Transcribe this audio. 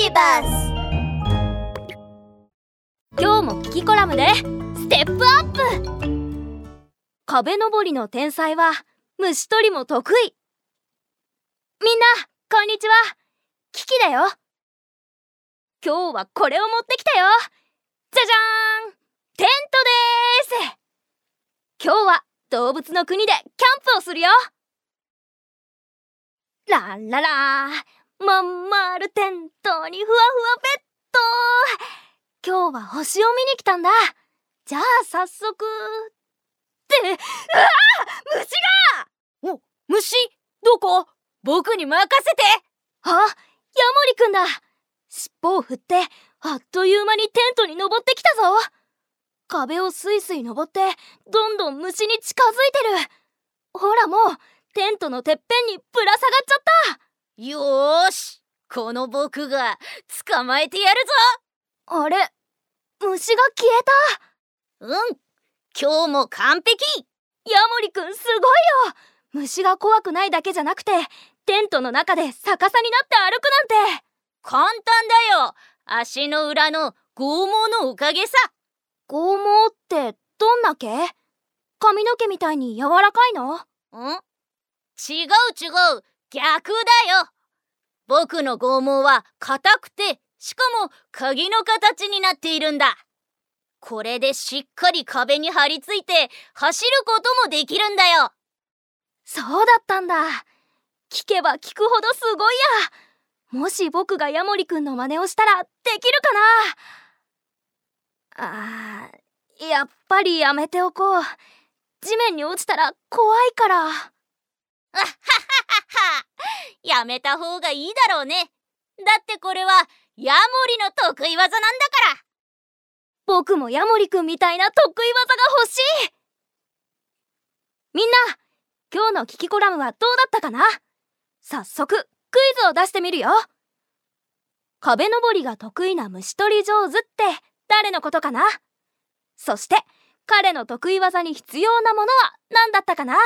ビバス今日もキキコラムでステップアップ。壁登りの天才は虫取りも得意。みんなこんにちは。キキだよ。今日はこれを持ってきたよ。じゃじゃーん。テントです。今日は動物の国でキャンプをするよ。ランララまん丸テントにふわふわベッド。今日は星を見に来たんだ。じゃあ早速って。うわ虫が！お虫？どこ？僕に任せて。あヤモリくんだ。尻尾を振ってあっという間にテントに登ってきたぞ。壁をスイスイ登ってどんどん虫に近づいてる。ほらもうテントのてっぺんにぶら下がっちゃった。よーしこの僕が捕まえてやるぞ。あれ虫が消えた。うん今日も完璧。ヤモリくんすごいよ。虫が怖くないだけじゃなくてテントの中で逆さになって歩くなんて。簡単だよ。足の裏の剛毛のおかげさ。剛毛ってどんな毛？髪の毛みたいに柔らかいの？ん？違う違う逆だよ。僕の剛毛は硬くてしかも鍵の形になっているんだ。これでしっかり壁に張り付いて走ることもできるんだよ。そうだったんだ。聞けば聞くほどすごいや。もし僕がヤモリくんの真似をしたらできるかな。あーやっぱりやめておこう。地面に落ちたら怖いから。あははははやめた方がいいだろうね。だってこれはヤモリの得意技なんだから。僕もヤモリくんみたいな得意技が欲しい。みんな今日のキキコラムはどうだったかな？早速クイズを出してみるよ。壁登りが得意な虫取り上手って誰のことかな？そして彼の得意技に必要なものは何だったかな？